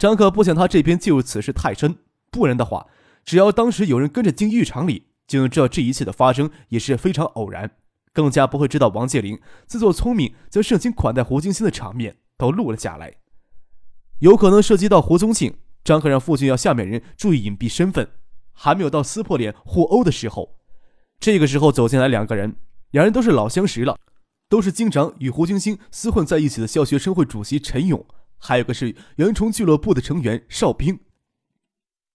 张克不想他这边介入此事太深，不然的话，只要当时有人跟着进浴场里，就能知道这一切的发生也是非常偶然，更加不会知道王介林自作聪明将盛情款待胡金星的场面都录了下来。有可能涉及到胡宗庆，张克让父亲要下面人注意隐蔽身份，还没有到撕破脸互殴的时候。这个时候走进来两个人，两人都是老相识了，都是经常与胡金星厮混在一起的校学生会主席陈勇。还有个是原虫俱乐部的成员哨兵。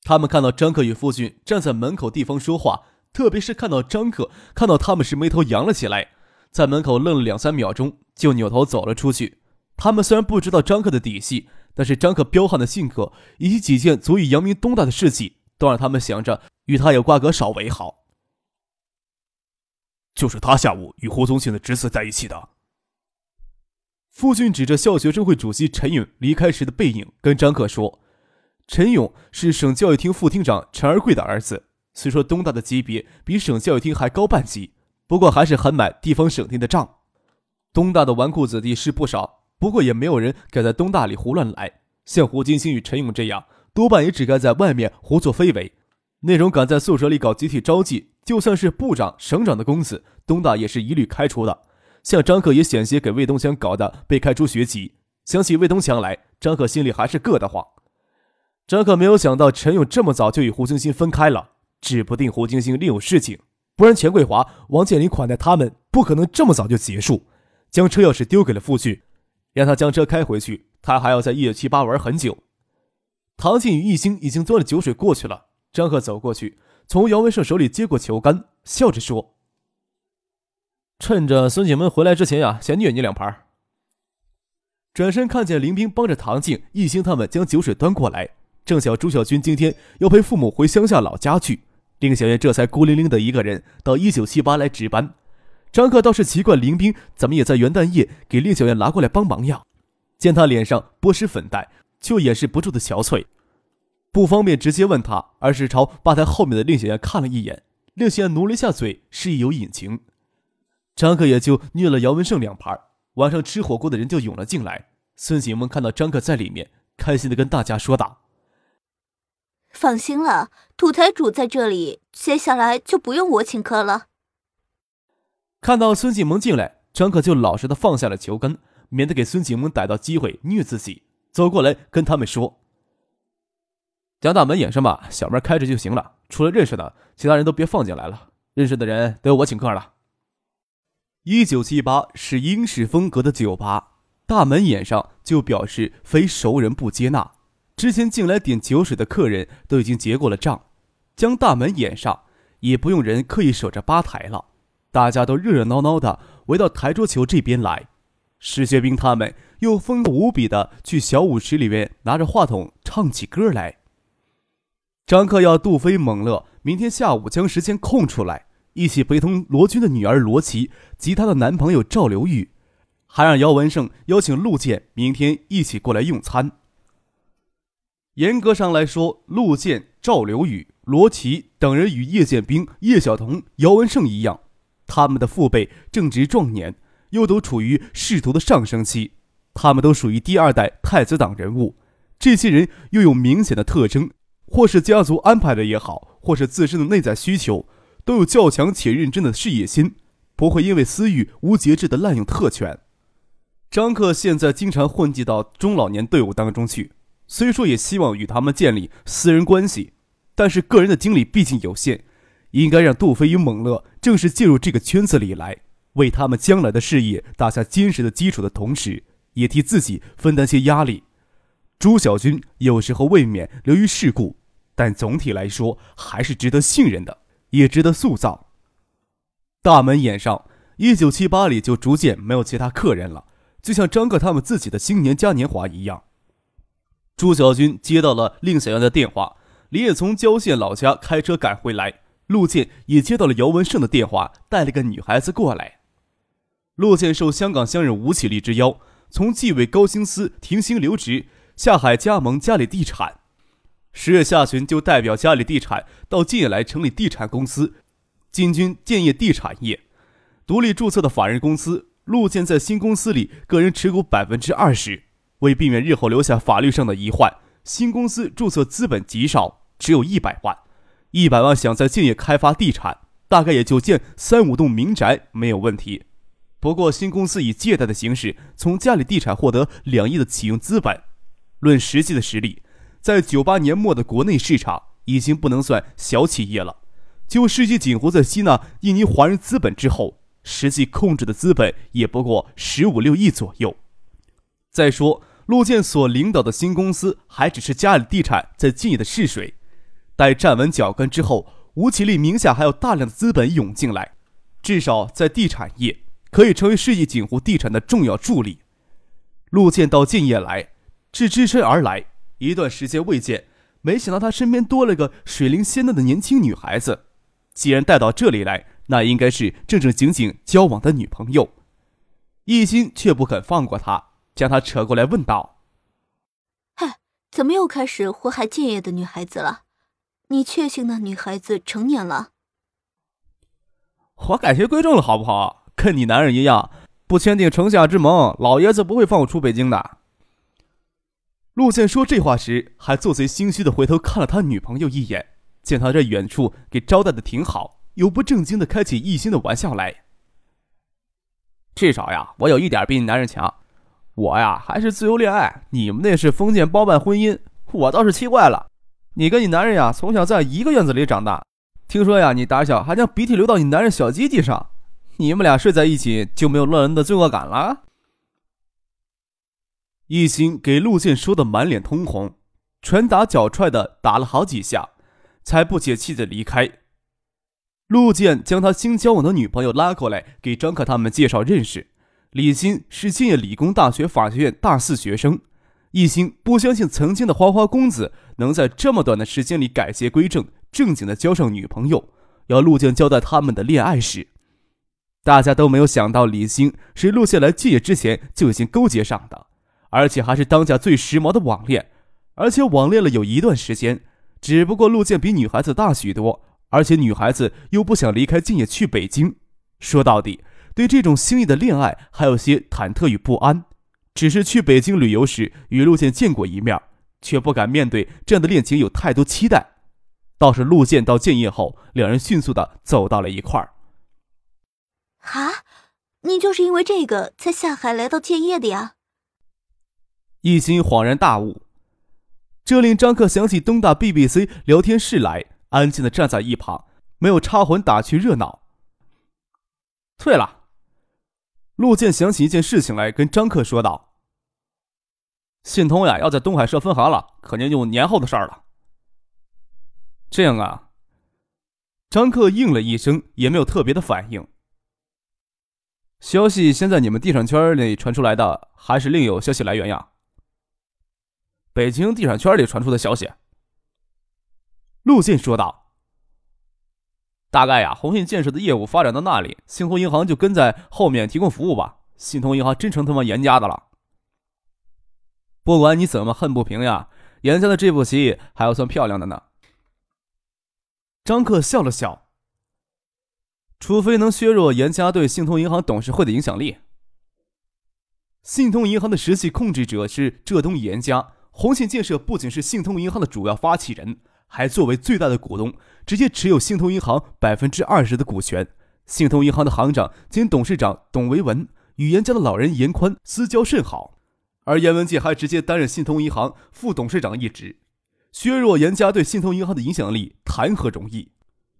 他们看到张克与父亲站在门口地方说话，特别是看到张克看到他们时眉头扬了起来，在门口愣了两三秒钟，就扭头走了出去。他们虽然不知道张克的底细，但是张克彪悍的性格以及几件足以扬名东大的事迹，都让他们想着与他有瓜葛少为好。就是他下午与胡宗宪的侄子在一起的。父亲指着校学生会主席陈勇离开时的背影，跟张克说：“陈勇是省教育厅副厅长陈二贵的儿子。虽说东大的级别比省教育厅还高半级，不过还是很买地方省厅的账。东大的纨绔子弟是不少，不过也没有人敢在东大里胡乱来。像胡金星与陈勇这样，多半也只该在外面胡作非为。那种敢在宿舍里搞集体招妓，就算是部长、省长的公子，东大也是一律开除的。”像张克也险些给魏东强搞得被开除学籍。想起魏东强来，张克心里还是硌得慌。张克没有想到陈勇这么早就与胡晶晶分开了，指不定胡晶晶另有事情，不然钱桂华、王健林款待他们，不可能这么早就结束。将车钥匙丢给了父亲，让他将车开回去，他还要在一九七八玩很久。唐静与易星已经端了酒水过去了，张克走过去，从姚文胜手里接过球杆，笑着说。趁着孙景门回来之前呀，先虐你两盘。转身看见林冰帮着唐静、易兴他们将酒水端过来，正巧朱小军今天要陪父母回乡下老家去，令小燕这才孤零零的一个人到一九七八来值班。张克倒是奇怪，林冰怎么也在元旦夜给令小燕拿过来帮忙呀？见他脸上不施粉黛，却掩饰不住的憔悴，不方便直接问他，而是朝吧台后面的令小燕看了一眼。令小燕努了一下嘴，示意有隐情。张克也就虐了姚文胜两盘，晚上吃火锅的人就涌了进来。孙景梦看到张克在里面，开心的跟大家说道：“放心了，土财主在这里，接下来就不用我请客了。”看到孙景萌进来，张克就老实的放下了球杆，免得给孙景萌逮到机会虐自己。走过来跟他们说：“将大门掩上吧，小门开着就行了。除了认识的，其他人都别放进来了。认识的人都由我请客了。”一九七八是英式风格的酒吧，大门掩上就表示非熟人不接纳。之前进来点酒水的客人都已经结过了账，将大门掩上，也不用人刻意守着吧台了。大家都热热闹闹的围到台桌球这边来。石学兵他们又风无比的去小舞池里面拿着话筒唱起歌来。张克要杜飞、猛乐明天下午将时间空出来。一起陪同罗军的女儿罗琦及她的男朋友赵刘玉，还让姚文胜邀请陆建明天一起过来用餐。严格上来说，陆建、赵刘宇、罗琦等人与叶剑兵、叶晓彤、姚文胜一样，他们的父辈正值壮年，又都处于仕途的上升期，他们都属于第二代太子党人物。这些人又有明显的特征，或是家族安排的也好，或是自身的内在需求。都有较强且认真的事业心，不会因为私欲无节制的滥用特权。张克现在经常混迹到中老年队伍当中去，虽说也希望与他们建立私人关系，但是个人的精力毕竟有限，应该让杜飞与猛乐正式介入这个圈子里来，为他们将来的事业打下坚实的基础的同时，也替自己分担些压力。朱小军有时候未免流于世故，但总体来说还是值得信任的。也值得塑造。大门掩上，一九七八里就逐渐没有其他客人了，就像张克他们自己的新年嘉年华一样。朱小军接到了令小燕的电话，李也从郊县老家开车赶回来。陆建也接到了姚文胜的电话，带了个女孩子过来。陆建受香港乡人吴启立之邀，从纪委高薪司停薪留职，下海加盟嘉里地产。十月下旬就代表嘉里地产到建业来成立地产公司，进军建业地产业，独立注册的法人公司。陆建在新公司里个人持股百分之二十。为避免日后留下法律上的疑患，新公司注册资本极少，只有一百万。一百万想在建业开发地产，大概也就建三五栋民宅没有问题。不过新公司以借贷的形式从嘉里地产获得两亿的启用资本，论实际的实力，在九八年末的国内市场已经不能算小企业了。就世纪锦湖在吸纳印尼华人资本之后，实际控制的资本也不过十五六亿左右。再说，陆建所领导的新公司还只是嘉里地产在建业的试水，待站稳脚跟之后，吴绮莉名下还有大量的资本涌进来，至少在地产业可以成为世纪锦湖地产的重要助力。陆建到建业来，是只身而来，一段时间未见，没想到他身边多了个水灵鲜嫩的年轻女孩子。既然带到这里来，那应该是正正经经交往的女朋友。一心却不肯放过他。将他扯过来，问道：“嗨，怎么又开始祸害建业的女孩子了？你确信那女孩子成年了？”我改邪归正了，好不好？跟你男人一样，不签订城下之盟，老爷子不会放我出北京的。陆建说这话时，还做贼心虚的回头看了他女朋友一眼，见他在远处给招待的挺好，又不正经的开起一心的玩笑来。至少呀，我有一点比你男人强。我呀，还是自由恋爱，你们那是封建包办婚姻。我倒是奇怪了，你跟你男人呀，从小在一个院子里长大，听说呀，你打小还将鼻涕流到你男人小鸡鸡上，你们俩睡在一起就没有乱伦的罪恶感了？一心给陆建说的满脸通红，拳打脚踹的打了好几下，才不解气的离开。陆建将他新交往的女朋友拉过来，给张克他们介绍认识。李欣是建业理工大学法学院大四学生，一心不相信曾经的花花公子能在这么短的时间里改邪归正，正经的交上女朋友，要陆建交代他们的恋爱史。大家都没有想到，李欣是陆建来建业之前就已经勾结上的，而且还是当下最时髦的网恋，而且网恋了有一段时间。只不过陆建比女孩子大许多，而且女孩子又不想离开建业去北京。说到底。对这种新意的恋爱还有些忐忑与不安，只是去北京旅游时与陆建见过一面，却不敢面对这样的恋情有太多期待。倒是陆建到建业后，两人迅速的走到了一块儿。啊，你就是因为这个才下海来到建业的呀？一心恍然大悟，这令张克想起东大 BBC 聊天室来，安静的站在一旁，没有插魂打趣热闹。对了。陆建想起一件事情来，跟张克说道：“信通呀，要在东海设分行了，可能就年后的事儿了。”这样啊。张克应了一声，也没有特别的反应。消息先在你们地产圈里传出来的，还是另有消息来源呀？北京地产圈里传出的消息。陆建说道。大概呀，宏信建设的业务发展到那里，信通银行就跟在后面提供服务吧。信通银行真成他妈严家的了。不管你怎么恨不平呀，严家的这步棋还要算漂亮的呢。张克笑了笑，除非能削弱严家对信通银行董事会的影响力。信通银行的实际控制者是浙东严家，宏信建设不仅是信通银行的主要发起人。还作为最大的股东，直接持有信通银行百分之二十的股权。信通银行的行长兼董事长董维文与严家的老人严宽私交甚好，而严文杰还直接担任信通银行副董事长一职。削弱严家对信通银行的影响力，谈何容易？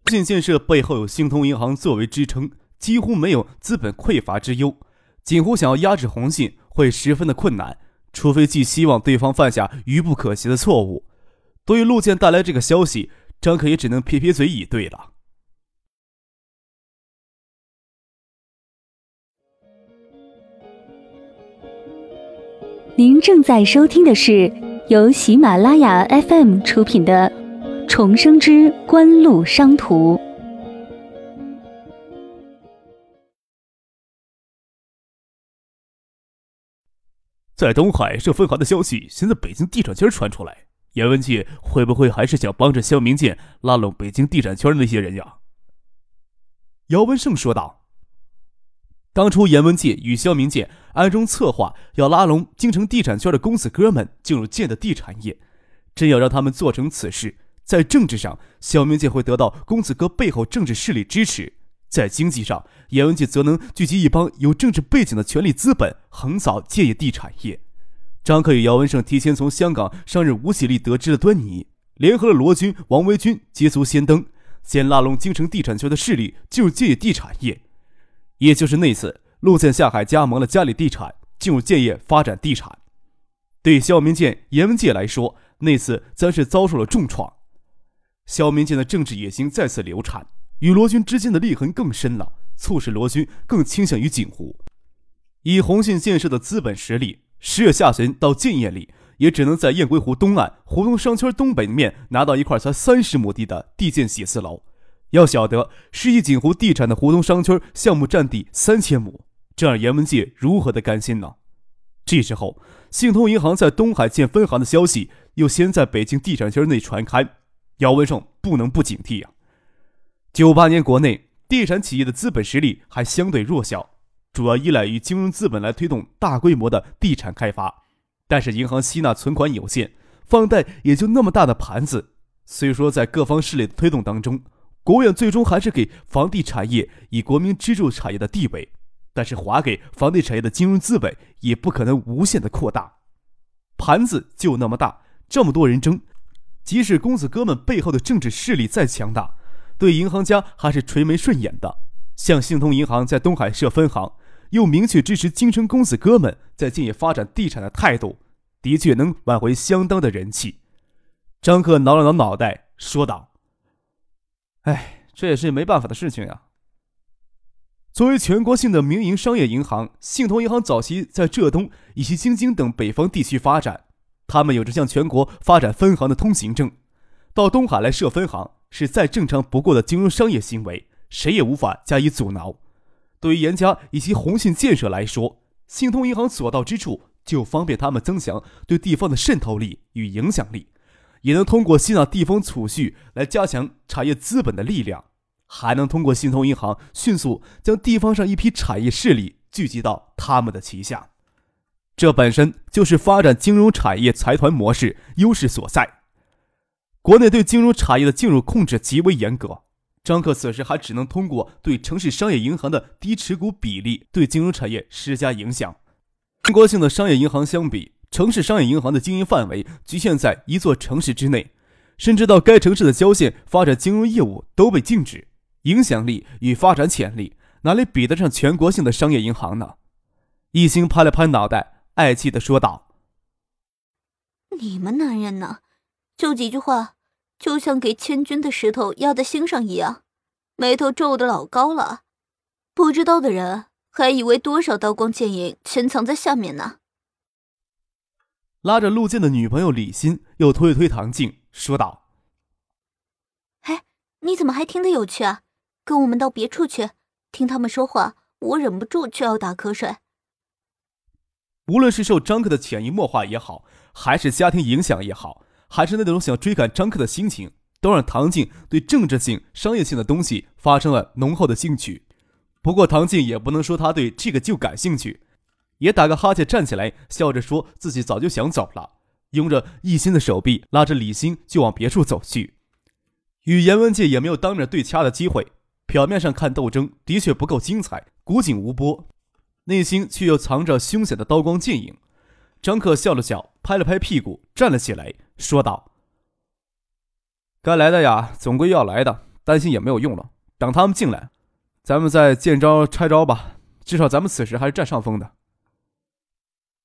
信建设背后有信通银行作为支撑，几乎没有资本匮乏之忧。锦湖想要压制宏信，会十分的困难，除非寄希望对方犯下愚不可及的错误。对于陆建带来这个消息，张可也只能撇撇嘴以对了。您正在收听的是由喜马拉雅 FM 出品的《重生之官路商途》。在东海设分行的消息，现在北京地产圈传出来，严文界会不会还是想帮着肖明建拉拢北京地产圈的那些人呀？姚文胜说道。当初严文界与肖明建暗中策划，要拉拢京城地产圈的公子哥们进入建的地产业。真要让他们做成此事，在政治上，肖明建会得到公子哥背后政治势力支持；在经济上，严文杰则能聚集一帮有政治背景的权力资本，横扫建业地产业。张克与姚文胜提前从香港上任吴喜利得知了端倪，联合了罗军、王维军，捷足先登，先拉拢京城地产圈的势力进入建业地产业。也就是那次，陆建下海加盟了嘉里地产，进入建业发展地产。对肖明建、严文界来说，那次则是遭受了重创。肖明建的政治野心再次流产，与罗军之间的裂痕更深了，促使罗军更倾向于锦湖。以宏信建设的资本实力，十月下旬到建业里，也只能在雁归湖东岸湖东商圈东北面拿到一块才三十亩地的地建写字楼。要晓得，世纪锦湖地产的湖东商圈项目占地三千亩，这让严文界如何的甘心呢？这时候，信通银行在东海建分行的消息又先在北京地产圈内传开，姚文胜不能不警惕呀。九八年，国内地产企业的资本实力还相对弱小，主要依赖于金融资本来推动大规模的地产开发，但是银行吸纳存款有限，放贷也就那么大的盘子，虽说在各方势力的推动当中。国务院最终还是给房地产业以国民支柱产业的地位，但是划给房地产业的金融资本也不可能无限的扩大，盘子就那么大，这么多人争，即使公子哥们背后的政治势力再强大，对银行家还是垂眉顺眼的。像信通银行在东海设分行，又明确支持京城公子哥们在建业发展地产的态度，的确能挽回相当的人气。张克挠了挠脑袋，说道。哎，这也是没办法的事情呀。作为全国性的民营商业银行，信通银行早期在浙东以及京津等北方地区发展，他们有着向全国发展分行的通行证。到东海来设分行，是再正常不过的金融商业行为，谁也无法加以阻挠。对于严家以及宏信建设来说，信通银行所到之处，就方便他们增强对地方的渗透力与影响力。也能通过吸纳地方储蓄来加强产业资本的力量，还能通过信通银行迅速将地方上一批产业势力聚集到他们的旗下。这本身就是发展金融产业财团模式优势所在。国内对金融产业的进入控制极为严格，张克此时还只能通过对城市商业银行的低持股比例对金融产业施加影响。全国性的商业银行相比。城市商业银行的经营范围局限在一座城市之内，甚至到该城市的郊县发展金融业务都被禁止。影响力与发展潜力哪里比得上全国性的商业银行呢？一心拍了拍脑袋，爱气的说道：“你们男人呢，就几句话，就像给千钧的石头压在心上一样，眉头皱得老高了。不知道的人还以为多少刀光剑影潜藏在下面呢。”拉着陆建的女朋友李欣，又推了推唐静，说道：“哎，你怎么还听得有趣啊？跟我们到别处去，听他们说话，我忍不住就要打瞌睡。”无论是受张克的潜移默化也好，还是家庭影响也好，还是那种想追赶张克的心情，都让唐静对政治性、商业性的东西发生了浓厚的兴趣。不过，唐静也不能说他对这个就感兴趣。也打个哈欠，站起来，笑着说自己早就想走了，拥着一心的手臂，拉着李欣就往别处走去。与严文杰也没有当面对掐的机会，表面上看斗争的确不够精彩，古井无波，内心却又藏着凶险的刀光剑影。张克笑了笑，拍了拍屁股，站了起来，说道：“该来的呀，总归要来的，担心也没有用了。等他们进来，咱们再见招拆招吧。至少咱们此时还是占上风的。”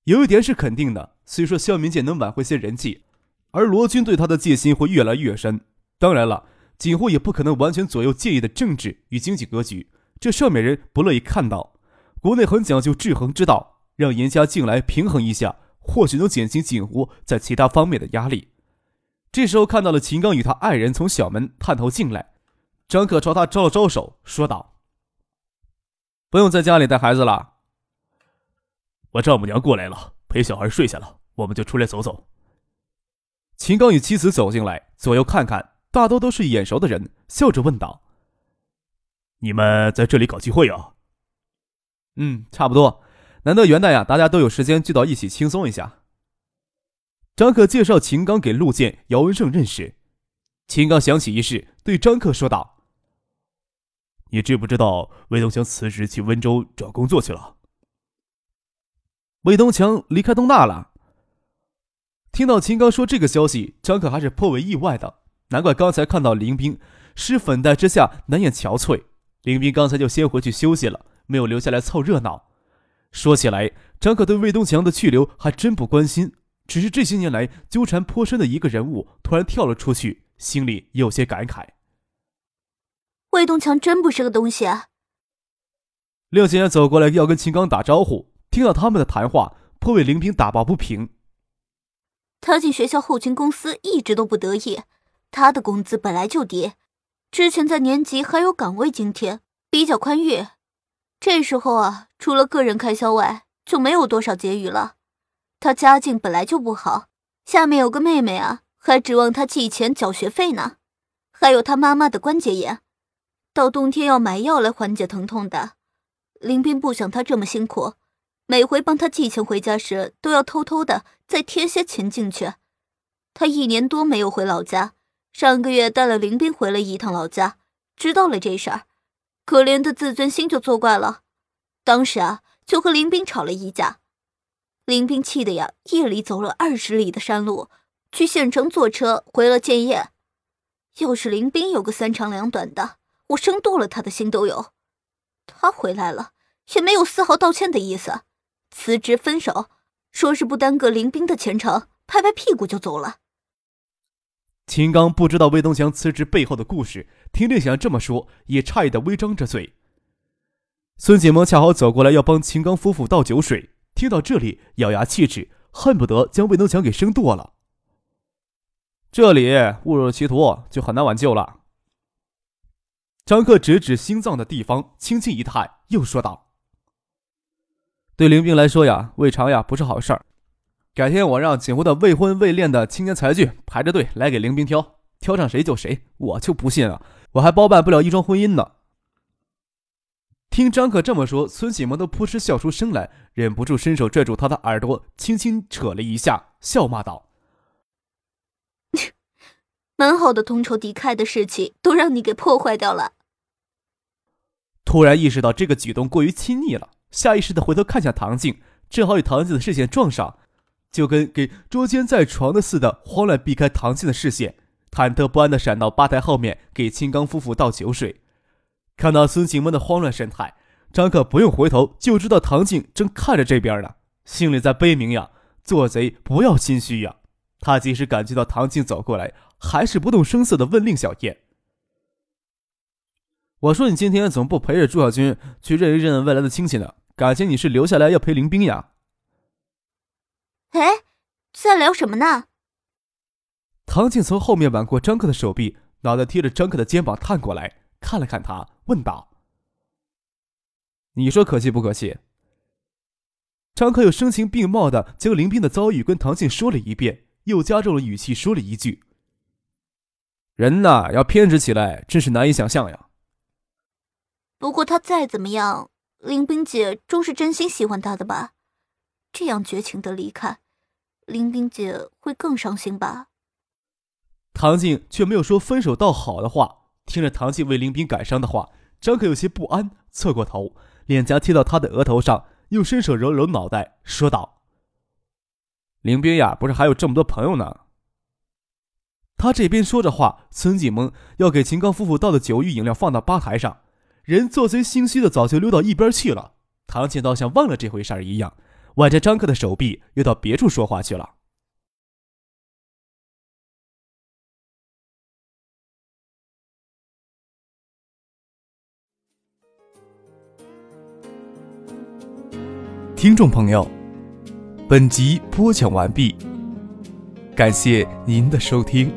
有一点是肯定的，虽说肖明建能挽回些人气，而罗军对他的戒心会越来越深。当然了，锦湖也不可能完全左右建业的政治与经济格局，这上面人不乐意看到。国内很讲究制衡之道，让严家进来平衡一下，或许能减轻锦湖在其他方面的压力。这时候看到了秦刚与他爱人从小门探头进来，张可朝他招了招手，说道：“不用在家里带孩子了，我丈母娘过来了，陪小孩睡下了，我们就出来走走。”秦刚与妻子走进来，左右看看，大多都是眼熟的人，笑着问道：“你们在这里搞聚会啊？”“嗯，差不多。难得元旦呀，大家都有时间聚到一起轻松一下。”张克介绍秦刚给陆建、姚文胜认识。秦刚想起一事，对张克说道：“你知不知道魏东强辞职去温州找工作去了？”魏东强离开东大了。听到秦刚说这个消息，张可还是颇为意外的。难怪刚才看到林冰施粉黛之下难掩憔悴。林冰刚才就先回去休息了，没有留下来凑热闹。说起来，张可对魏东强的去留还真不关心，只是这些年来纠缠颇深的一个人物突然跳了出去，心里有些感慨。魏东强真不是个东西啊！廖景然走过来要跟秦刚打招呼，听到他们的谈话，颇为林冰打抱不平。他进学校后勤公司一直都不得意，他的工资本来就低，之前在年级还有岗位津贴，比较宽裕。这时候啊，除了个人开销外，就没有多少结余了。他家境本来就不好，下面有个妹妹啊，还指望他寄钱缴学费呢。还有他妈妈的关节炎，到冬天要买药来缓解疼痛的。林斌不想他这么辛苦。每回帮他寄钱回家时，都要偷偷的再贴些钱进去。他一年多没有回老家，上个月带了林斌回了一趟老家，知道了这事儿，可怜的自尊心就作怪了。当时啊，就和林斌吵了一架。林斌气的呀，夜里走了二十里的山路，去县城坐车回了建业。要是林斌有个三长两短的，我生剁了他的心都有。他回来了，也没有丝毫道歉的意思。辞职分手，说是不耽搁林冰的前程，拍拍屁股就走了。秦刚不知道魏东强辞职背后的故事，听令祥这么说，也诧异的微张着嘴。孙锦萌恰好走过来要帮秦刚夫妇倒酒水，听到这里，咬牙切齿，恨不得将魏东强给生剁了。这里误入歧途，就很难挽救了。张克指指心脏的地方，轻轻一叹，又说道。对林冰来说呀，未尝呀不是好事儿。改天我让锦湖的未婚未恋的青年才俊排着队来给林冰挑，挑上谁就谁。我就不信啊，我还包办不了一桩婚姻呢。听张可这么说，孙启萌都扑哧笑出声来，忍不住伸手拽住他的耳朵，轻轻扯了一下，笑骂道：“ 蛮好的同仇敌忾的事情，都让你给破坏掉了。”突然意识到这个举动过于亲昵了。下意识的回头看向唐静，正好与唐静的视线撞上，就跟给捉奸在床的似的，慌乱避开唐静的视线，忐忑不安的闪到吧台后面给青刚夫妇倒酒水。看到孙景萌的慌乱神态，张可不用回头就知道唐静正看着这边呢，心里在悲鸣呀：“做贼不要心虚呀！”他即使感觉到唐静走过来，还是不动声色的问令小燕。我说你今天怎么不陪着朱小军去认一认未来的亲戚呢？感情你是留下来要陪林冰呀？哎，在聊什么呢？唐静从后面挽过张克的手臂，脑袋贴着张克的肩膀探过来，看了看他，问道：“你说可气不可气？”张克又声情并茂的将林冰的遭遇跟唐静说了一遍，又加重了语气说了一句：“人呐，要偏执起来，真是难以想象呀。”不过他再怎么样。林冰姐终是真心喜欢他的吧？这样绝情的离开，林冰姐会更伤心吧？唐静却没有说分手倒好的话。听着唐静为林冰感伤的话，张可有些不安，侧过头，脸颊贴到他的额头上，又伸手揉揉脑袋，说道：“林冰呀，不是还有这么多朋友呢？”他这边说着话，孙锦萌要给秦刚夫妇倒的酒与饮料放到吧台上。人做贼心虚的早就溜到一边去了，唐静倒像忘了这回事儿一样，挽着张克的手臂又到别处说话去了。听众朋友，本集播讲完毕，感谢您的收听。